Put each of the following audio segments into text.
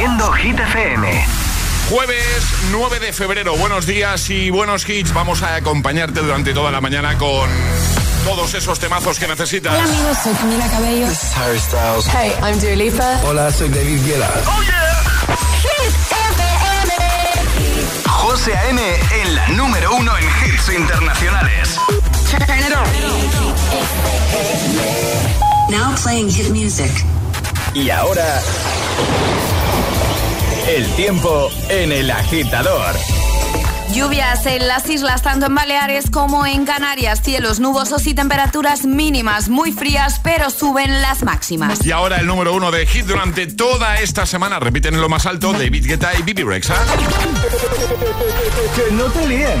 siendo Hit FM. Jueves 9 de febrero, buenos días y buenos hits. Vamos a acompañarte durante toda la mañana con todos esos temazos que necesitas. Hola amigos, soy Camila Cabello. This is Harry Styles. Hey, I'm Dua Lipa. Hola, soy David Guetta. ¡Oh, yeah! Hit FM. José A.M. en la número uno en hits internacionales. Turn it on. Now playing hit music. Y ahora... El tiempo en el agitador. Lluvias en las islas, tanto en Baleares como en Canarias. Cielos nubosos y temperaturas mínimas muy frías, pero suben las máximas. Y ahora el número uno de hit durante toda esta semana. Repiten en lo más alto David Guetta y Bibi Rexa. Que no te líen.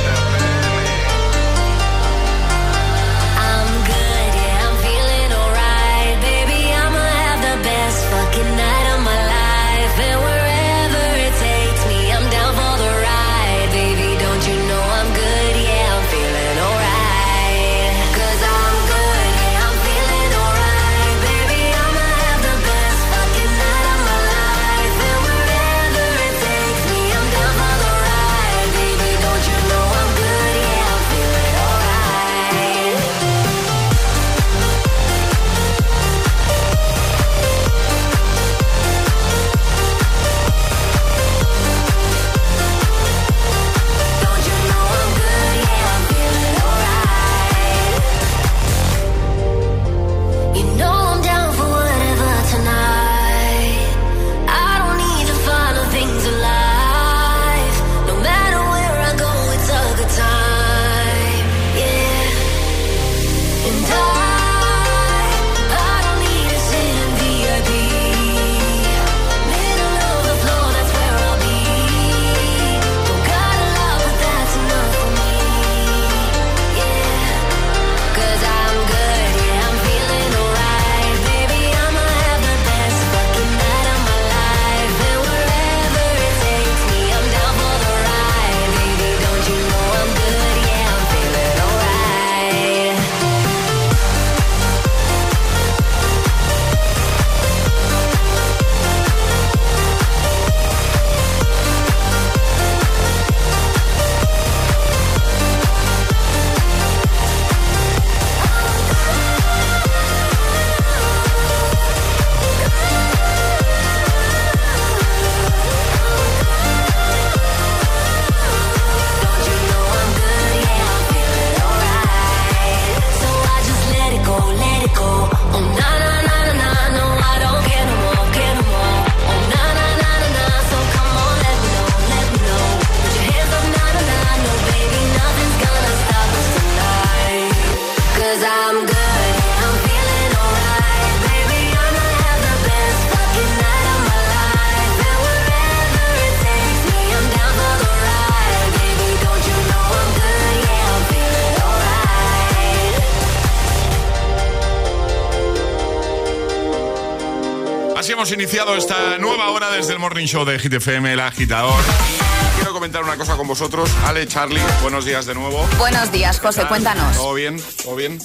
Iniciado esta nueva hora desde el Morning Show de Hit FM, el agitador. Y quiero comentar una cosa con vosotros. Ale, Charlie, buenos días de nuevo. Buenos días, José, cuéntanos. ¿Todo bien? ¿Todo bien?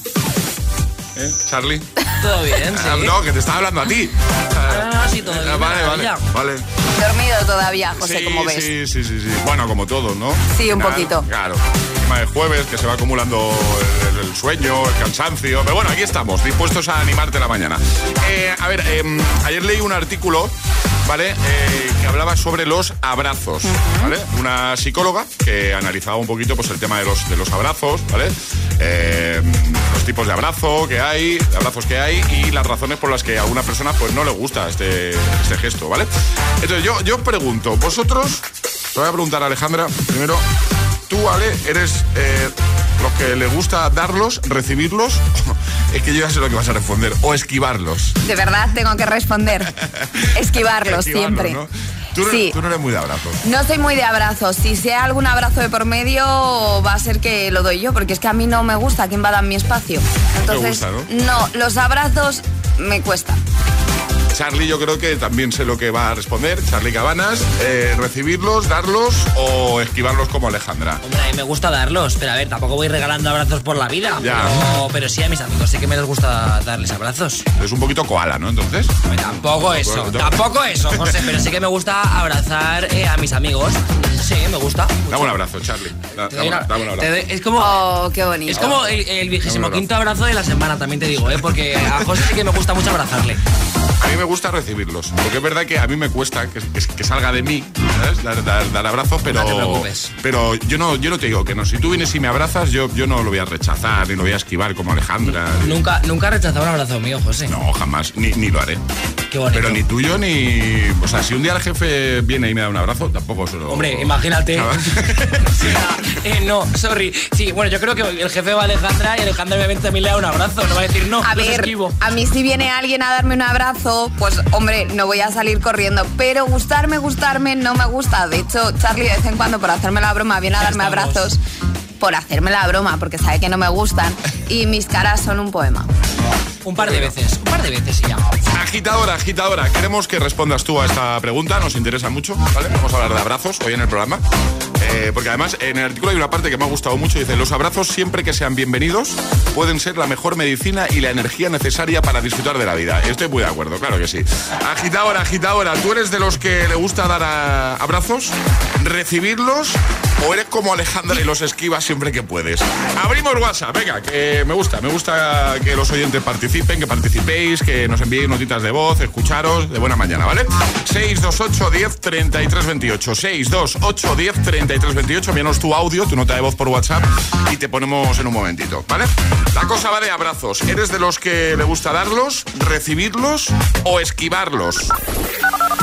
¿Eh? ¿Charlie? Todo bien, sí. Ah, no, que te estaba hablando a ti. Ah, sí, todo bien, Ah, Vale, vale, vale. Dormido todavía, José, sí, como ves. Sí, sí, sí, sí. Bueno, como todos, ¿no? Sí, un poquito. Claro. De jueves, que se va acumulando el, el sueño, el cansancio. Pero bueno, aquí estamos, dispuestos a animarte la mañana. Eh, a ver, em, ayer leí un artículo, ¿vale? Eh, que hablaba sobre los abrazos, ¿vale? Una psicóloga que analizaba un poquito pues, el tema de los, de los abrazos, ¿vale? Eh, los tipos de abrazo que hay, de abrazos que hay y las razones por las que a una persona pues no le gusta este, este gesto, ¿vale? Entonces yo, yo pregunto, vosotros, te voy a preguntar a Alejandra, primero, tú, Ale, eres eh, los que le gusta darlos, recibirlos, es que yo ya sé lo que vas a responder, o esquivarlos. De verdad tengo que responder. Esquivarlos Esquivarlos, siempre. ¿no? Tú, no- Sí. tú no eres muy de abrazos. No soy muy de abrazos. Si sea algún abrazo de por medio, va a ser que lo doy yo, porque es que a mí no me gusta que invadan mi espacio. Entonces, gusta, no, los abrazos me cuestan. Charlie yo creo que también sé lo que va a responder. Charlie Cabanas, eh, recibirlos, darlos o esquivarlos como Alejandra. Hombre, a mí me gusta darlos, pero a ver, tampoco voy regalando abrazos por la vida. Ya. Pero, pero sí a mis amigos sí que me les gusta darles abrazos. Es un poquito koala, ¿no? Entonces. Tampoco eso, tampoco eso, José, pero sí que me gusta abrazar eh, a mis amigos. Sí, me gusta. Dame un abrazo, Charlie. Da- Dame, doy una- dame un abrazo. doy- es como, Oh, qué bonito. es como el, el vigésimo quinto abrazo de la semana, también te digo, ¿eh? porque a José sí que me gusta mucho abrazarle. A mí me gusta recibirlos. Porque es verdad que a mí me cuesta que, que- que salga de mí, ¿sabes? Dar, dar- dar abrazos, pero. No te preocupes. Pero yo no, yo no te digo que no. Si tú vienes y me abrazas, yo, yo no lo voy a rechazar, ni lo voy a esquivar como Alejandra. Nunca, nunca he rechazado un abrazo mío, José. No, jamás. Ni, ni lo haré. Qué bonito. Pero ni tuyo ni. O sea, si un día el jefe viene y me da un abrazo, tampoco se lo. Hombre, imagínate. Eh, no, sorry. Sí, bueno, yo creo que el jefe va a Alejandra y Alejandra obviamente también le da un abrazo. No va a decir no, A ver, esquivo. a mí si viene alguien a darme un abrazo, pues hombre, no voy a salir corriendo. Pero gustarme, gustarme, no me gusta. De hecho, Charlie de vez en cuando por hacerme la broma viene a darme abrazos por hacerme la broma, porque sabe que no me gustan. Y mis caras son un poema. Un par de veces, un par de veces y ya. Agitadora, agitadora, queremos que respondas tú a esta pregunta, nos interesa mucho, ¿vale? Vamos a hablar de abrazos hoy en el programa. Eh, porque además en el artículo hay una parte que me ha gustado mucho, dice, los abrazos siempre que sean bienvenidos pueden ser la mejor medicina y la energía necesaria para disfrutar de la vida. Estoy muy de acuerdo, claro que sí. Agitadora, agitadora, ¿tú eres de los que le gusta dar abrazos, recibirlos o eres como Alejandra y los esquivas siempre que puedes? Abrimos WhatsApp, venga, que me gusta, me gusta que los oyentes participen, que participéis, que nos enviéis notitas de voz, escucharos de buena mañana, ¿vale? 628 10 33 28. 628 10 33 28. Envíanos tu audio, tu nota de voz por WhatsApp y te ponemos en un momentito, ¿vale? La cosa va de abrazos. ¿Eres de los que le gusta darlos, recibirlos o esquivarlos?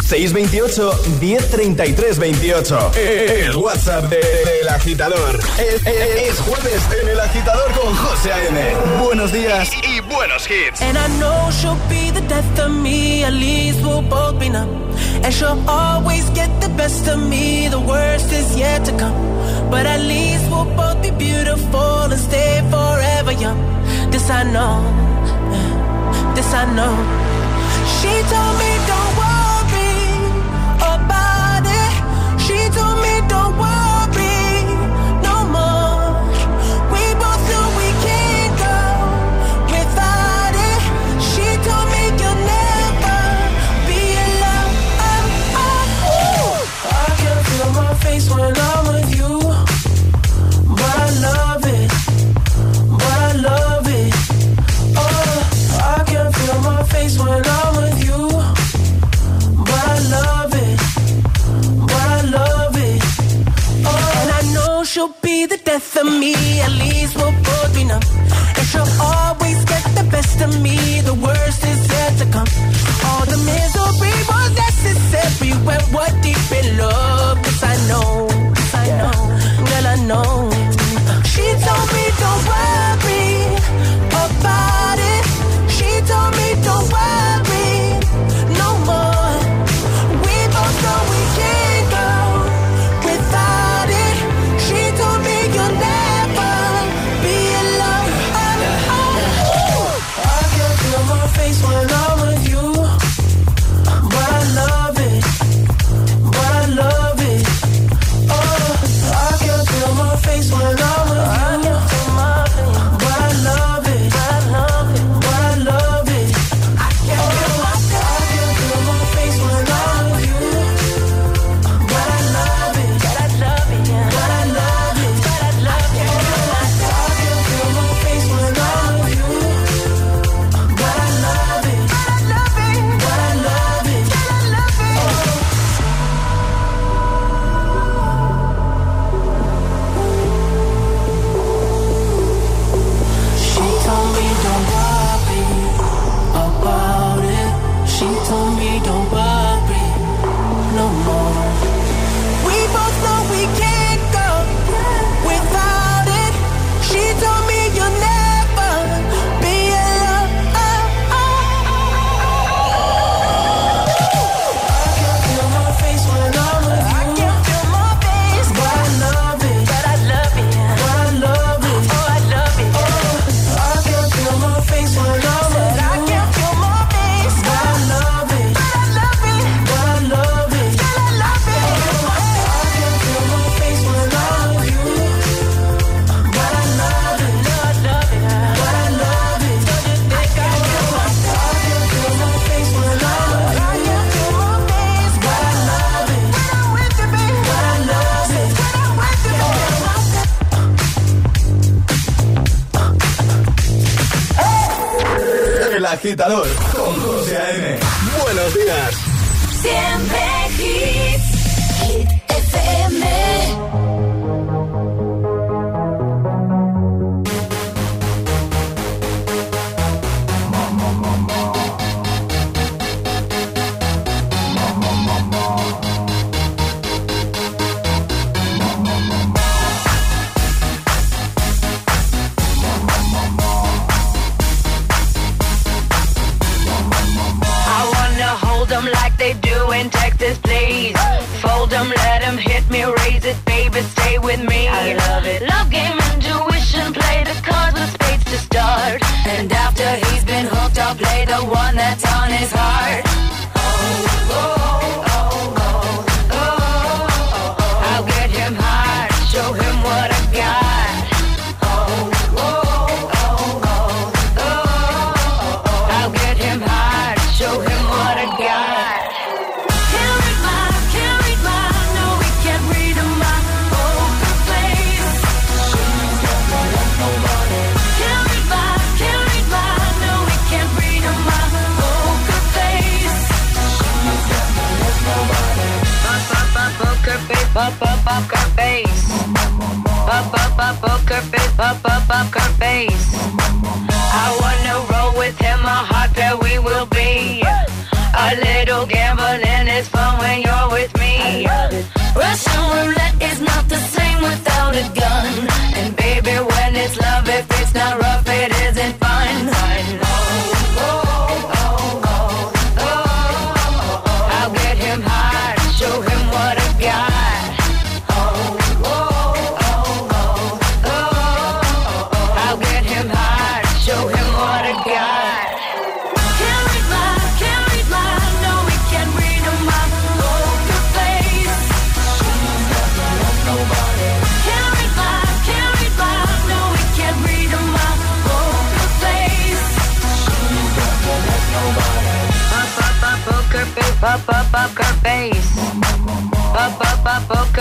628 1033 28. El WhatsApp de- del agitador. Es, es- es jueves en el agitador con José A.M. Buenos días. Y buenos hits. And I know she'll be the death of me, at least we'll both be numb. And she'll always get the best of me, the worst is yet to come. But at least we'll both be beautiful and stay forever young. This I know, this I know. She told me don't worry about it. She told me don't worry agitador poker face. Up, up, up, poker face, up, up, poker face. I wanna roll with him, a hot pair we will be. A little gambling is fun when you're with me. Russian roulette is not the same without a gun.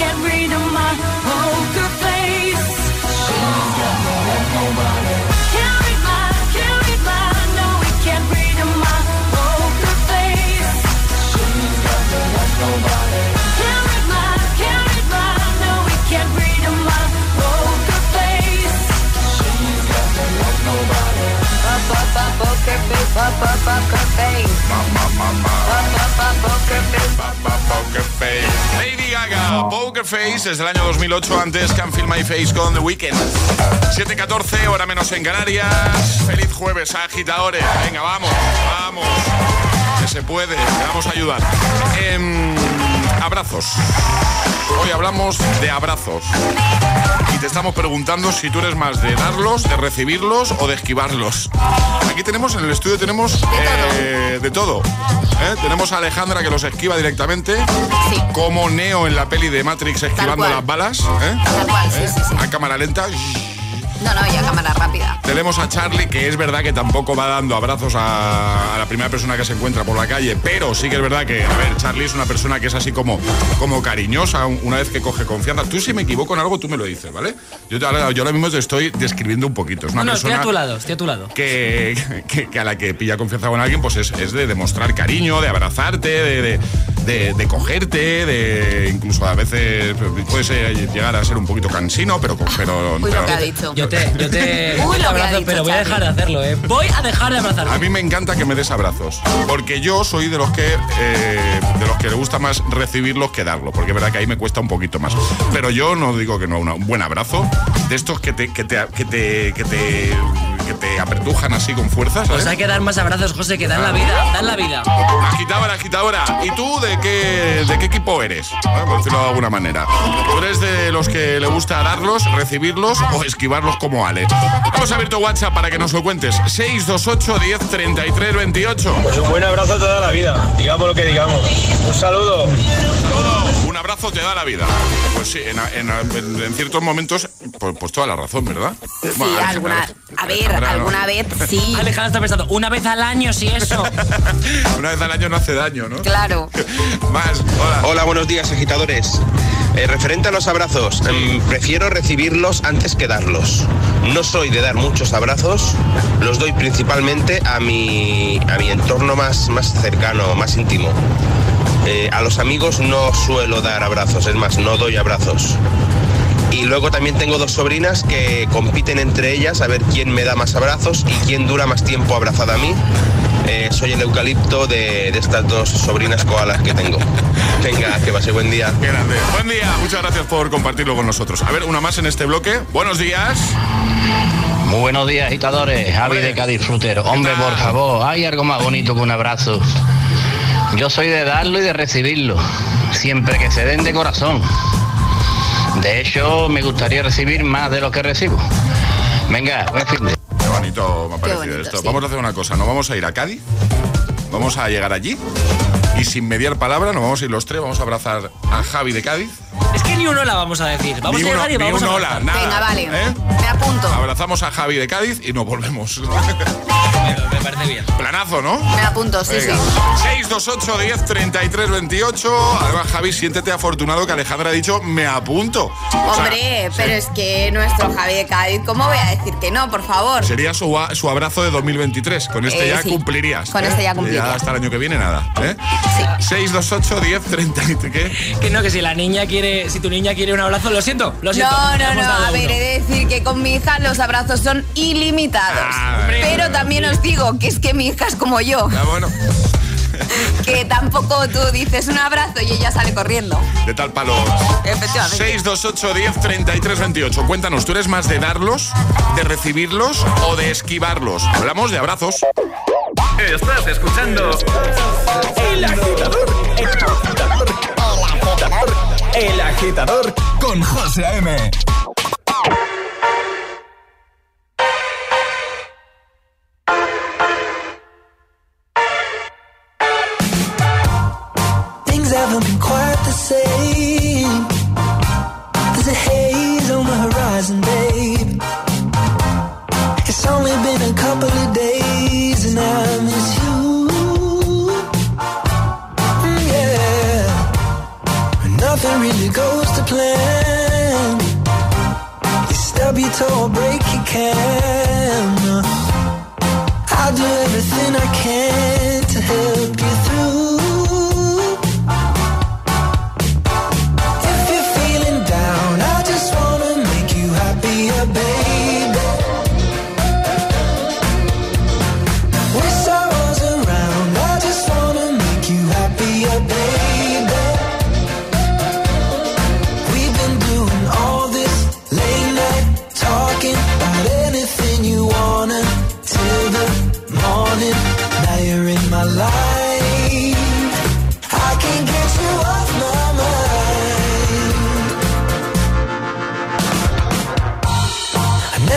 can't read my poker Face, desde el año 2008, antes Can Feel My Face con The Weeknd. 7.14, hora menos en Canarias. Feliz jueves, agitadores. Venga, vamos, vamos. Que se puede, vamos a ayudar. Em, abrazos. Hoy hablamos de abrazos. Te estamos preguntando si tú eres más de darlos, de recibirlos o de esquivarlos. Aquí tenemos, en el estudio tenemos eh, de todo. ¿eh? Tenemos a Alejandra que los esquiva directamente, Sí. como Neo en la peli de Matrix esquivando las balas. ¿eh? Tal cual, sí, ¿Eh? sí, sí. A cámara lenta. No, no, y a cámara rápida. Tenemos a Charlie, que es verdad que tampoco va dando abrazos a, a la primera persona que se encuentra por la calle, pero sí que es verdad que, a ver, Charlie es una persona que es así como, como cariñosa un- una vez que coge confianza. Tú si me equivoco en algo, tú me lo dices, ¿vale? Yo, te- ahora, yo ahora mismo te estoy describiendo un poquito. Es una No, no, estoy persona a tu lado, estoy a tu lado. que, que- que a la que pilla confianza con alguien, pues es, es de demostrar cariño, de abrazarte, de, de, de- de cogerte, de incluso a veces puede ser- llegar a ser un poquito cansino, pero... pero, Uy, lo pero- que ha dicho. Yo te, yo te, Uy, lo abrazo, dicho, pero voy a dejar de hacerlo, ¿eh? Voy a dejar de abrazarlo. A mí me encanta que me des abrazos, porque yo soy de los que eh, de los que le gusta más recibirlos que darlos, porque es verdad que ahí me cuesta un poquito más. Pero yo no digo que no, una- un buen abrazo, de estos que te, que te, que te, que te, que te apretujan así con fuerza, ¿sabes? Pues hay que dar más abrazos, José, que dan la vida, dan la vida. Agitadora, agitadora. ¿Y tú de qué, de qué equipo eres? Bueno, por decirlo de alguna manera. ¿Tú eres de los que le gusta darlos, recibirlos o esquivarlos como Ale? Hemos abierto WhatsApp para que nos lo cuentes. 628 10 33 28. Pues un buen abrazo toda la vida, digamos lo que digamos. Un saludo. Un abrazo te da la vida. Pues sí, en, en- en ciertos momentos, pues, pues toda la razón, ¿verdad? Sí, Bueno, alguna, a ver, Alejandra, ¿no? alguna vez sí. Alejandra está pensando, una vez al año, si eso. Una vez al año no hace daño, ¿no? Claro. Más, hola. Hola, buenos días, agitadores. Eh, referente a los abrazos, em, prefiero recibirlos antes que darlos. No soy de dar muchos abrazos, los doy principalmente a mi, a mi entorno más, más cercano, más íntimo. Eh, a los amigos no suelo dar abrazos, es más, no doy abrazos. Y luego también tengo dos sobrinas que compiten entre ellas a ver quién me da más abrazos y quién dura más tiempo abrazada a mí. Eh, soy el eucalipto de, de estas dos sobrinas koalas que tengo. Venga, que pase buen día. Qué grande. Buen día, muchas gracias por compartirlo con nosotros. A ver, una más en este bloque. Buenos días. Muy buenos días, agitadores. Javi de Cádiz Frutero. Hombre, por favor, hay algo más bonito que un abrazo. Yo soy de darlo y de recibirlo, siempre que se den de corazón. De hecho, me gustaría recibir más de lo que recibo. Venga, buen fin de... Qué bonito me ha parecido bonito, esto. sí. Vamos a hacer una cosa, nos vamos a ir a Cádiz, vamos a llegar allí y sin mediar palabra nos vamos a ir los tres, vamos a abrazar a Javi de Cádiz. Es que ni uno la vamos a decir. Vamos Ni a uno- llegar y ni vamos un a hola, nada. Venga, vale. ¿Eh? Me apunto. Abrazamos a Javi de Cádiz y nos volvemos. Me, me parece bien. Planazo, ¿no? Me apunto, sí, Venga. sí. 628 10 33 28. Además, Javi, siéntete afortunado que Alejandra ha dicho me apunto. O sea, Hombre, pero es que nuestro Javi de Cádiz, ¿cómo voy a decir que no, por favor? Sería su, abrazo de 2023. Con este Eh, ya sí. cumplirías. Con ¿eh? este ya cumpliría. hasta el año que viene nada. ¿eh? 628 10 33 ¿Qué? Que no, que si la niña quiere, si tu niña quiere un abrazo, lo siento, lo siento. No, no, no. A ver, he de decir que con mi hija los abrazos son ilimitados. Ah, hombre. pero también os digo que es que mi hija es como yo, Ya bueno, que tampoco tú dices un abrazo y ella sale corriendo. de tal palo. Efectivamente. 628 10 33 28. Cuéntanos, ¿tú eres más de darlos, de recibirlos o de esquivarlos? Hablamos de abrazos. Estás escuchando El agitador, el agitador, el agitador, el agitador con José A.M. care.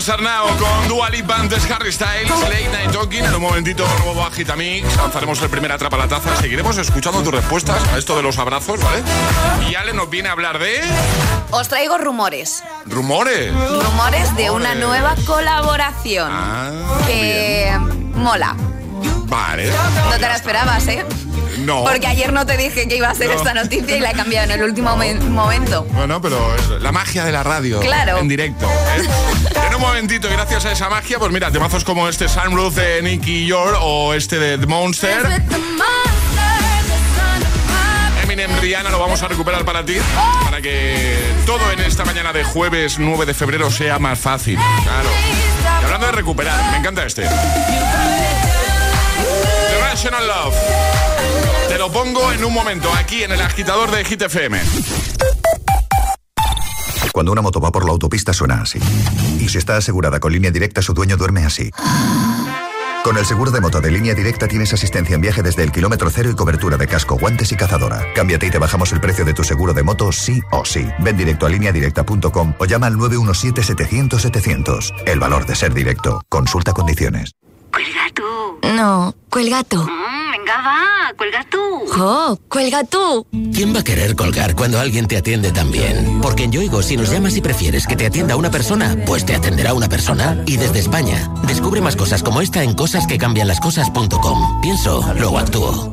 Sarnao, con Dua Lipa, antes Harry Styles, Late Night Talking. En un momentito, nuevo Agitamix. Lanzaremos el primer Atrapa la Taza. Seguiremos escuchando tus respuestas a esto de los abrazos, ¿vale? Y Ale nos viene a hablar de Os traigo rumores. rumores. Rumores de una nueva colaboración. Ah, que mola. Vale. No te la esperabas, ¿eh? No. Porque ayer no te dije que iba a ser No. esta noticia y la he cambiado en el último momen- momento. Bueno, pero es la magia de la radio. Claro. En directo. ¿eh? En un momentito, y gracias a esa magia, pues mira, temazos como este Sunroof de Nicky York o este de The Monster. Eminem Rihanna lo vamos a recuperar para ti, para que todo en esta mañana de jueves 9 de febrero sea más fácil. Claro. Y hablando de recuperar, me encanta este. The Rational Love. Te lo pongo en un momento, aquí en el agitador de Hit FM. Cuando una moto va por la autopista suena así. Y si está asegurada con línea directa, su dueño duerme así. Con el seguro de moto de línea directa tienes asistencia en viaje desde el kilómetro cero y cobertura de casco, guantes y cazadora. Cámbiate y te bajamos el precio de tu seguro de moto sí o sí. Ven directo a lineadirecta.com o llama al 917-700-700. El valor de ser directo. Consulta condiciones. Cuelga tú. No, cuelga tú. Venga, va, cuelga tú. ¡Jo! ¡Cuelga tú! ¿Quién va a querer colgar cuando alguien te atiende tan bien? Porque en Yoigo, si nos llamas y prefieres que te atienda una persona, pues te atenderá una persona. Y desde España, descubre más cosas como esta en cosasquecambianlascosas.com. Pienso, luego actúo.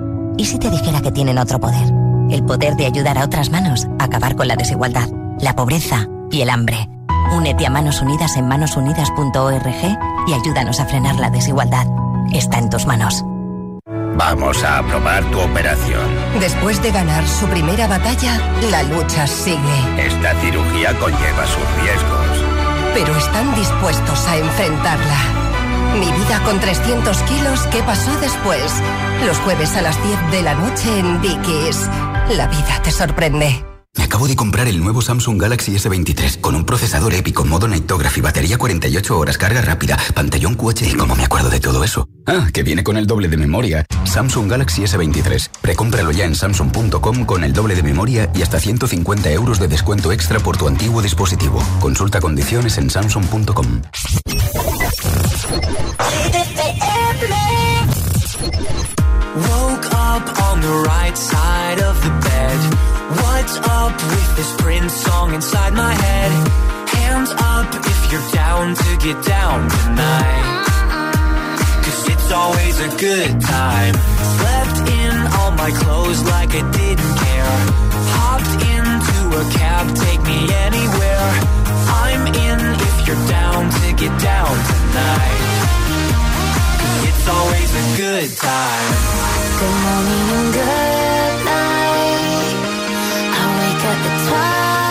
¿Y si te dijera que tienen otro poder? El poder de ayudar a otras manos a acabar con la desigualdad, la pobreza y el hambre. Únete a Manos Unidas en manosunidas.org y ayúdanos a frenar la desigualdad. Está en tus manos. Vamos a aprobar tu operación. Después de ganar su primera batalla, la lucha sigue. Esta cirugía conlleva sus riesgos. Pero están dispuestos a enfrentarla. Mi vida con 300 kilos, ¿qué pasó después? Los jueves a las 10 de la noche en Dickies. La vida te sorprende. Me acabo de comprar el nuevo Samsung Galaxy S23 con un procesador épico, modo Nightography, batería 48 horas, carga rápida, pantallón QHD. ¿Cómo me acuerdo de todo eso? Ah, que viene con el doble de memoria. Samsung Galaxy S23. Precómpralo ya en samsung.com con el doble de memoria y hasta 150 euros de descuento extra por tu antiguo dispositivo. Consulta condiciones en samsung.com. Woke up on the right side of the bed. What's up with this Prince song inside my head? Hands up if you're down to get down tonight. Cause it's always a good time. Slept in all my clothes like I didn't care. Hopped into a cab, take me anywhere. I'm in you're down to get down tonight. It's always a good time. Good morning and good night. I wake up at twilight.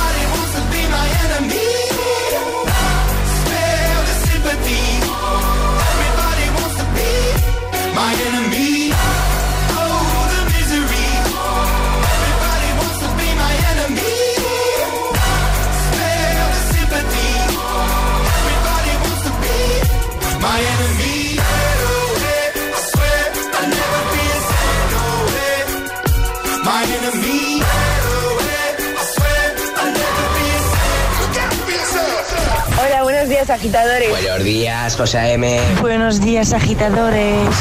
agitadores. Buenos días, José M. Buenos días, agitadores.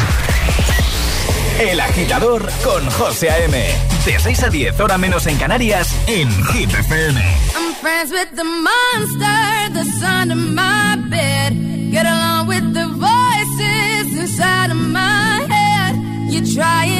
El agitador con José A.M. De 6 a 10, hora menos en Canarias, en Hit FM. I'm friends with the monster that's under my bed. Get along with the voices inside of my head. You're trying to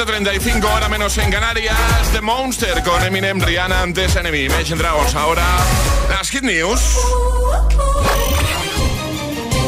7.35, hora menos en Canarias. The Monster con Eminem, Rihanna, antes Enemy. Imagine Dragons. Ahora las Hit News.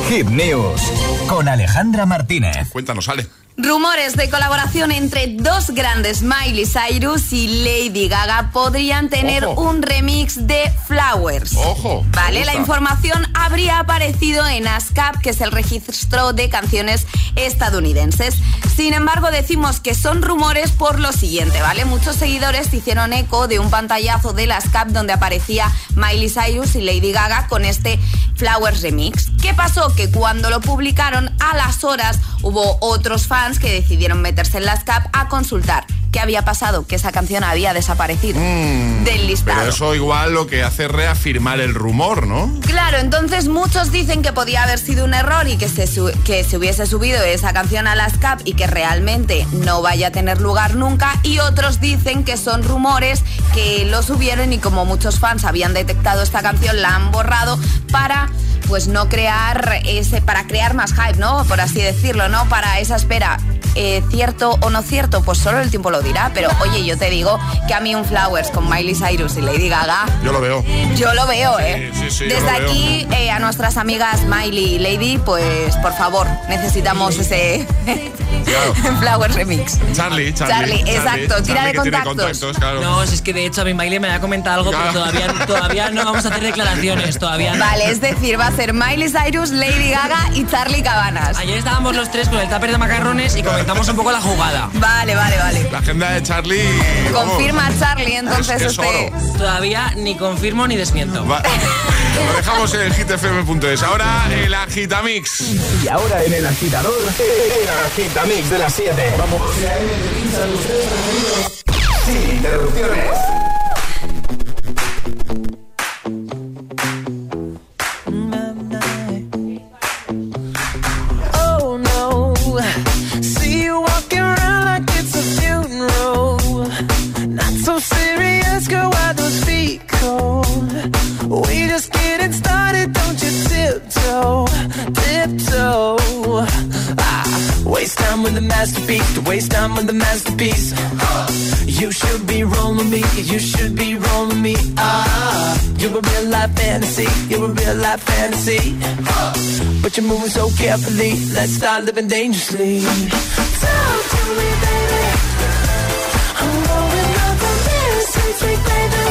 Hit News con Alejandra Martínez. Cuéntanos, Ale. Rumores de colaboración entre dos grandes, Miley Cyrus y Lady Gaga, podrían tener Ojo. un remix de Flowers. Ojo. Vale, la información habría aparecido en ASCAP, que es el registro de canciones estadounidenses. Sin embargo, decimos que son rumores por lo siguiente, ¿vale? Muchos seguidores hicieron eco de un pantallazo del ASCAP donde aparecía Miley Cyrus y Lady Gaga con este Flowers Remix. ¿Qué pasó? Que cuando lo publicaron, a las horas hubo otros fans que decidieron meterse en la SCAP a consultar qué había pasado, que esa canción había desaparecido del listado. Pero eso igual lo que hace es reafirmar el rumor, ¿no? Claro, entonces muchos dicen que podía haber sido un error y que se, que se hubiese subido esa canción a las CAP y que realmente no vaya a tener lugar nunca. Y otros dicen que son rumores que lo subieron y como muchos fans habían detectado esta canción, la han borrado para pues no crear ese, para crear más hype, ¿no? Por así decirlo, ¿no? Para esa espera. Eh, ¿Cierto o no cierto? Pues solo el tiempo lo dirá. Pero oye, yo te digo que a mí un Flowers con Miley Cyrus y Lady Gaga Yo lo veo. yo lo veo, ¿eh? Sí, sí, sí, yo Desde aquí, eh, a nuestras amigas Miley y Lady, pues por favor, necesitamos ese Flower Remix. Charlie, Charlie. Charlie, exacto, tira de contactos. claro. No, si es que de hecho a mi Miley me había comentado algo, pero todavía, todavía no vamos a hacer declaraciones, todavía no. Vale, es decir, va a ser Miley Cyrus, Lady Gaga y Charlie Cabanas. Ayer estábamos los tres con el tupper de macarrones y comentamos un poco la jugada. Vale, vale, vale. La agenda de Charlie. vamos, Confirma Charlie entonces Es- es este. Todavía ni confirmo ni desmiento. Lo dejamos en hitfm.es. Ahora el Agitamix. Y ahora en el agitador, el agitamix de las 7. Vamos. Sin interrupciones. Masterpiece, to waste time with the masterpiece. You should be rolling me, you should be rolling me. Ah, you're a real life fantasy, you're a real life fantasy. But you're moving so carefully, let's start living dangerously. Talk to me, baby. I'm going up on this since we played the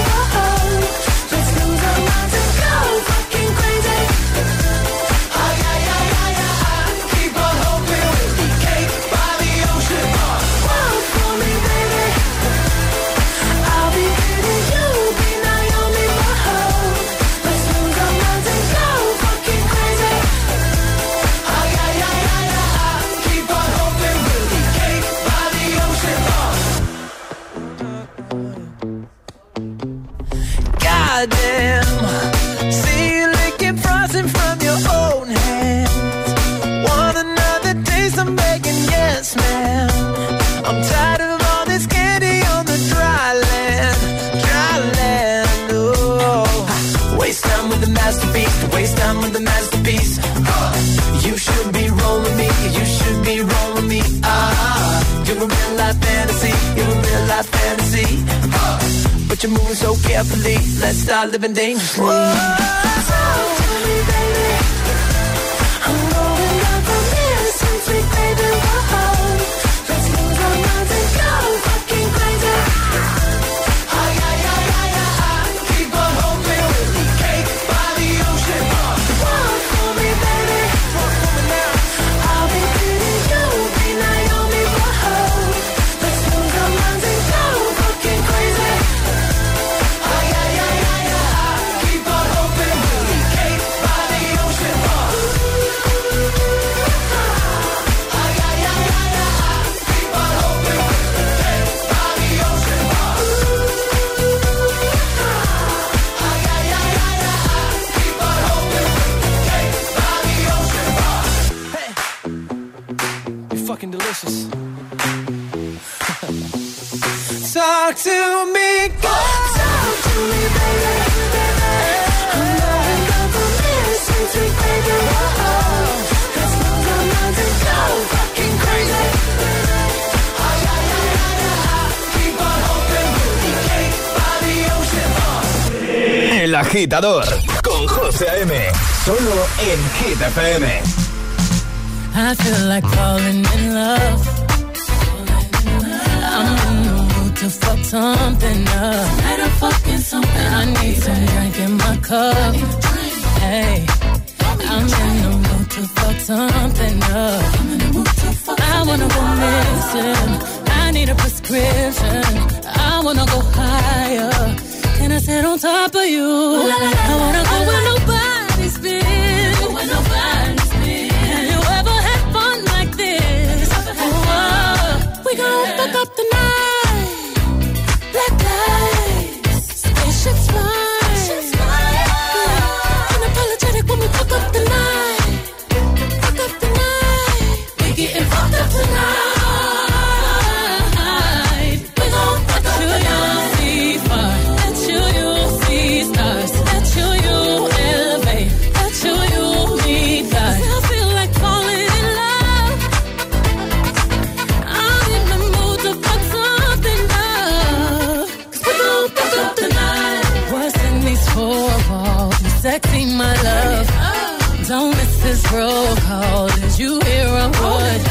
start living dangerously. Talk El agitador con José A.M. Solo en Hit. I feel like falling in love. I'm in to fuck something up. I need some drink in my cup. Hey, I'm in the mood to fuck something up. I wanna go missing. I need a prescription. I wanna go higher. And I sit on top of you. Ooh, la, la, la, I wanna go where nobody's been. Go where nobody's been. Have you ever had fun like this? Oh, we gon' yeah. fuck up the night. Don't miss this roll call. Did you hear a word?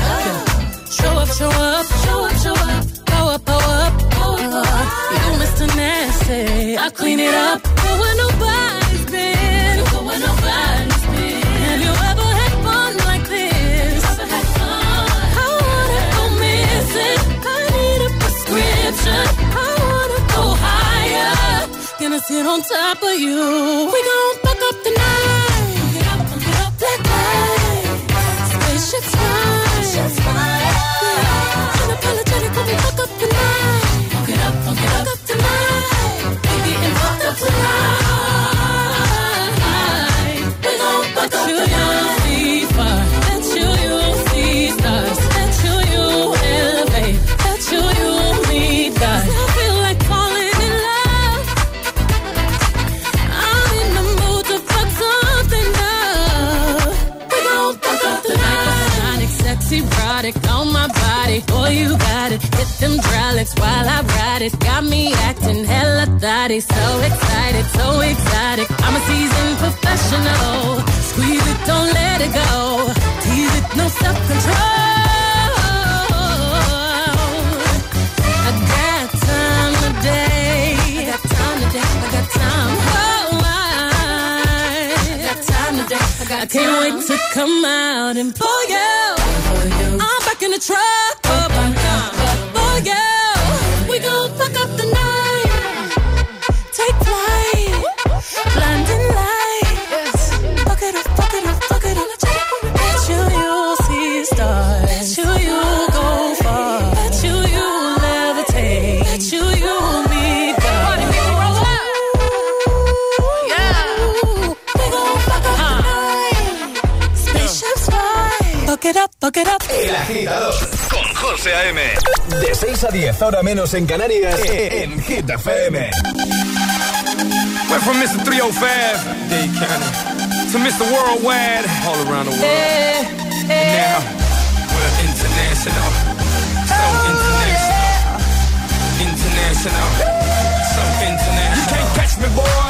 Show up, show up, show up, show up. Go up, go up, go up. You Mr. Nasty, I clean it up. Go where nobody's been. Go where nobody's been. Have you ever had fun like this? I wanna go missing. I need a prescription. I wanna go higher. Gonna sit on top of you. We gon' menos en Canarias, eh, eh. en Hit FM. Went from Mr. 305, Dade County, to Mr. Worldwide, all around the world. And now, we're international. So oh, international. International. So international. You can't catch me, boy.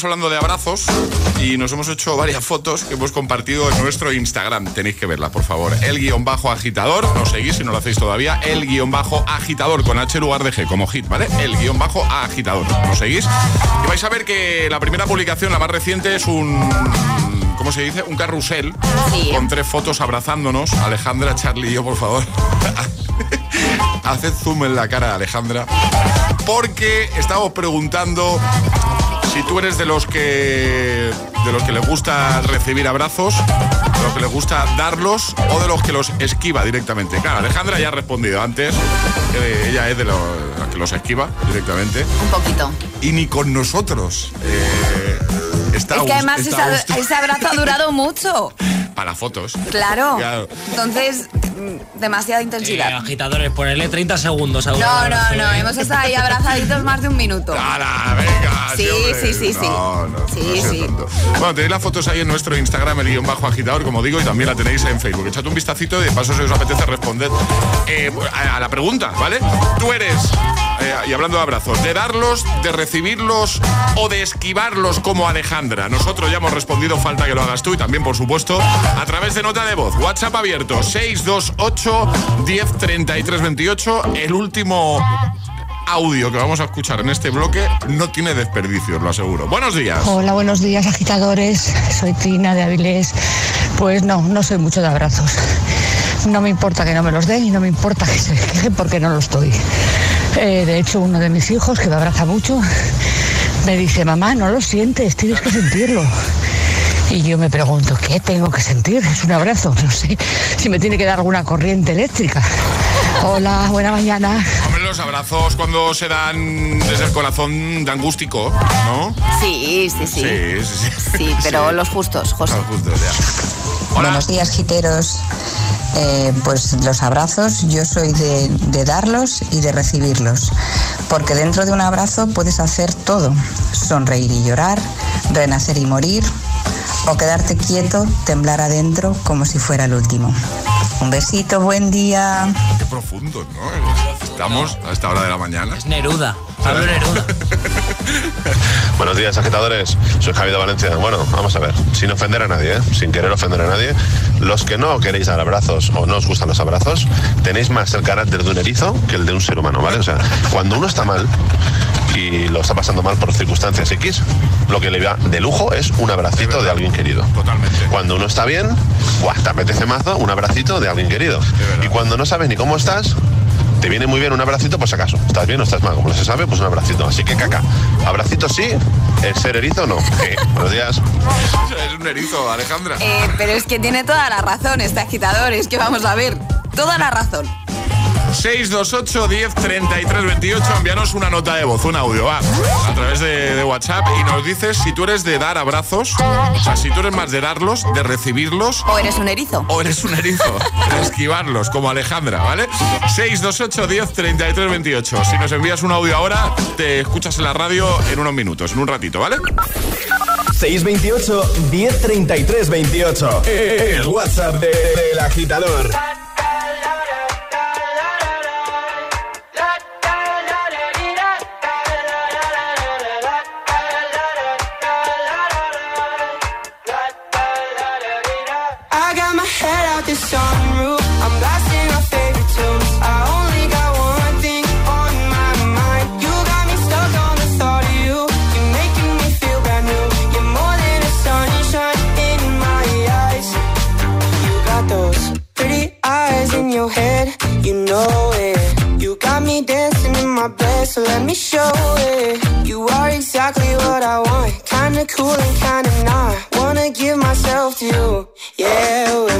Estamos hablando de abrazos y nos hemos hecho varias fotos que hemos compartido en nuestro Instagram. Tenéis que verlas, por favor. El guion bajo agitador, nos seguís si no lo hacéis todavía. El guion bajo agitador con H lugar de G como hit, ¿vale? El guion bajo agitador, nos seguís. Y vais a ver que la primera publicación, la más reciente, es un ¿cómo se dice? Un carrusel Sí. con tres fotos abrazándonos. Alejandra, Charlie y yo, por favor. Haced zoom en la cara de Alejandra. Porque estamos preguntando si tú eres de los que de los que les gusta recibir abrazos, de los que les gusta darlos o de los que los esquiva directamente. Claro, Alejandra ya ha respondido antes. que ella es de los, que los esquiva directamente. Un poquito. Y ni con nosotros. eh, está es que además está ese abrazo ha durado mucho. Para fotos. Claro. Claro. Entonces, demasiada Eh, intensidad. agitadores, ponerle 30 segundos a un No, no, abrazo, no, ¿eh? hemos estado ahí abrazaditos más de un minuto. ¡Hala, venga! Sí, sí, sí, sí. No, no, Sí, no sea sí. tonto. Bueno, tenéis las fotos ahí en nuestro Instagram, el guion bajo agitador, como digo, y también la tenéis en Facebook. Echad un vistacito y de paso si os apetece responder eh, a, a la pregunta, ¿vale? Tú eres, eh, y hablando de abrazos, de darlos, de recibirlos o de esquivarlos como Alejandra. Nosotros ya hemos respondido, falta que lo hagas tú y también, por supuesto, a través de nota de voz. WhatsApp abierto, 628 10 33 28. El último audio que vamos a escuchar en este bloque no tiene desperdicio, os lo aseguro. Buenos días. Hola, buenos días agitadores. Soy Trina de Avilés. Pues no, no soy mucho de abrazos. No me importa que no me los den y no me importa que se quejen porque no los doy. Eh, de hecho, uno de mis hijos, que me abraza mucho, me dice, mamá, no lo sientes, tienes que sentirlo. Y yo me pregunto, ¿qué tengo que sentir? Es un abrazo, no sé si me tiene que dar alguna corriente eléctrica. Hola, buena mañana. Hombre, los abrazos cuando se dan desde el corazón dan gustico, ¿no? Sí, sí, sí. Sí, sí, sí. Sí, pero los justos, José. Los justos, ya. Buenos días, giteros. Eh, pues los abrazos, yo soy de, de darlos y de recibirlos, porque dentro de un abrazo puedes hacer todo, sonreír y llorar, renacer y morir, o quedarte quieto, temblar adentro como si fuera el último. Un besito, buen día. Qué profundo, ¿no? Estamos a esta hora de la mañana. Es Neruda. Pablo Neruda. Buenos días, agitadores. Soy Javi de Valencia. Bueno, vamos a ver, sin ofender a nadie, ¿eh? sin querer ofender a nadie, los que no queréis dar abrazos o no os gustan los abrazos, tenéis más el carácter de un erizo que el de un ser humano, ¿vale? O sea, cuando uno está mal y lo está pasando mal por circunstancias X, lo que le va de lujo es un abracito de alguien querido. Totalmente. Cuando uno está bien, ¡guau! te apetece mazo un abracito de alguien querido. Y cuando no sabes ni cómo estás, te viene muy bien un abracito, pues acaso. ¿Estás bien o estás mal? Como no se sabe, pues un abracito. Así que caca. Abracito sí, el ser erizo no. Eh, buenos días. Es un erizo, Alejandra. Eh, pero es que tiene toda la razón este agitador, es que vamos a ver, toda la razón. 628 10 33 28. Envíanos una nota de voz, un audio, va. A través de, de WhatsApp y nos dices si tú eres de dar abrazos, o sea, si tú eres más de darlos, de recibirlos. O eres un erizo. O eres un erizo, de esquivarlos, como Alejandra, ¿vale? 628 10 33 28. Si nos envías un audio ahora, te escuchas en la radio en unos minutos, en un ratito, ¿vale? 628 1033 28. El WhatsApp de- del agitador. The sunroof. I'm blasting our favorite tunes. I only got one thing on my mind. You got me stuck on the thought of you. You're making me feel brand new. You're more than a sunshine in my eyes. You got those pretty eyes in your head. You know it. You got me dancing in my bed, so let me show it. You are exactly what I want. Kinda cool and kinda not. Wanna give myself to you. Yeah,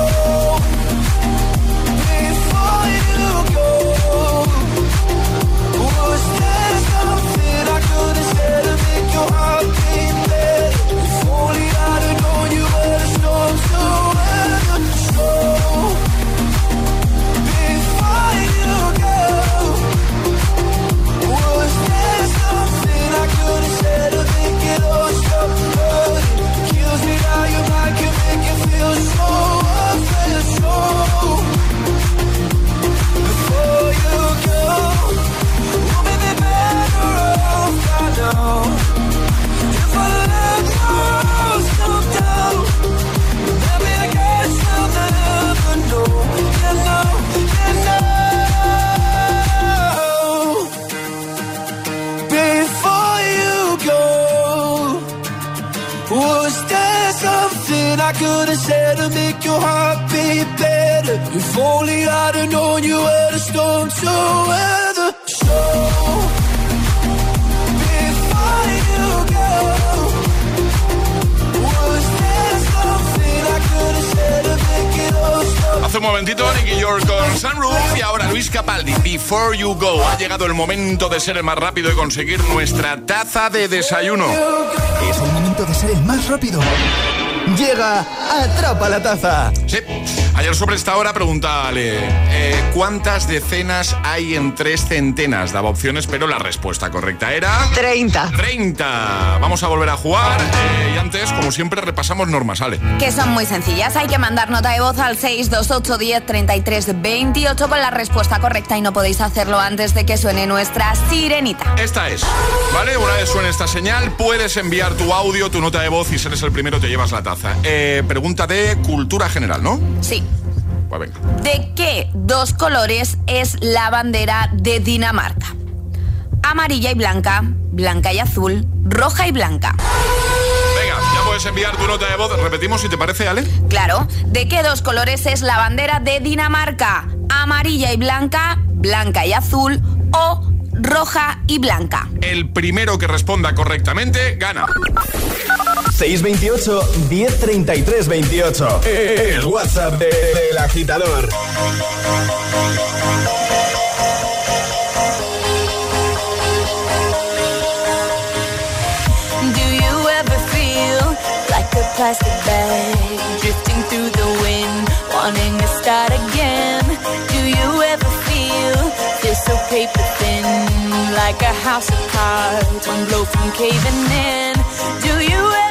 llegado el momento de ser el más rápido y conseguir nuestra taza de desayuno. Es el momento de ser el más rápido. Llega Atrapa la Taza. Sí. Ayer sobre esta hora preguntale eh, ¿cuántas decenas hay en tres centenas? Daba opciones, pero la respuesta correcta era... 30. 30. Vamos a volver a jugar eh, y antes, como siempre, repasamos normas, Ale. Que son muy sencillas. Hay que mandar nota de voz al 628 10 33 28 con la respuesta correcta y no podéis hacerlo antes de que suene nuestra sirenita. Esta es, ¿vale? Una vez suene esta señal, puedes enviar tu audio, tu nota de voz y si eres el primero te llevas la taza. Eh, pregunta de cultura general, ¿no? Sí. Venga. ¿De qué dos colores es la bandera de Dinamarca? Amarilla y blanca, blanca y azul, roja y blanca. Venga, ya puedes puedes enviar tu nota de voz. Repetimos si te parece, Ale. Claro. ¿De qué dos colores es la bandera de Dinamarca? ¿Amarilla y blanca, blanca y azul o roja y blanca? El primero que responda correctamente gana. 628 1033 28. El WhatsApp de- del agitador. Do you ever feel like a plastic bag drifting through the wind, wanting to start again? Do you ever feel feel so paper thin, like a house of cards, one blow from caving in? Do you ever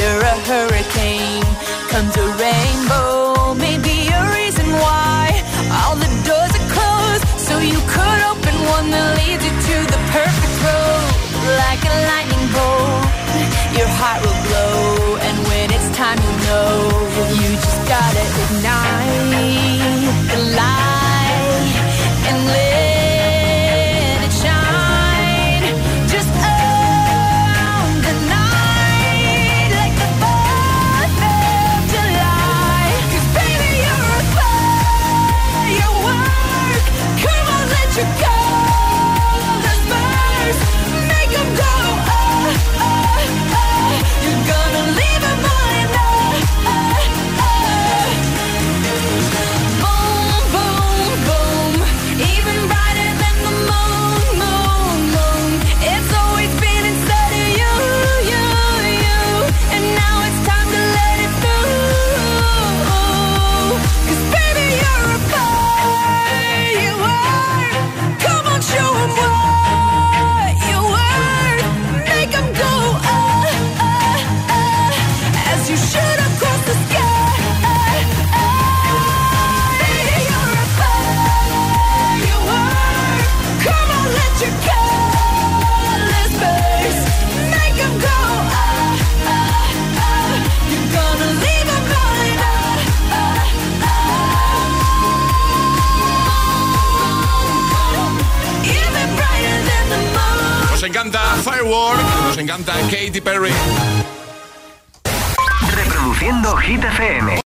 after a hurricane comes a rainbow. Maybe a reason why all the doors are closed, so you could open one that leads you Nos encanta Firework, nos encanta Katy Perry. Reproduciendo Hit FM.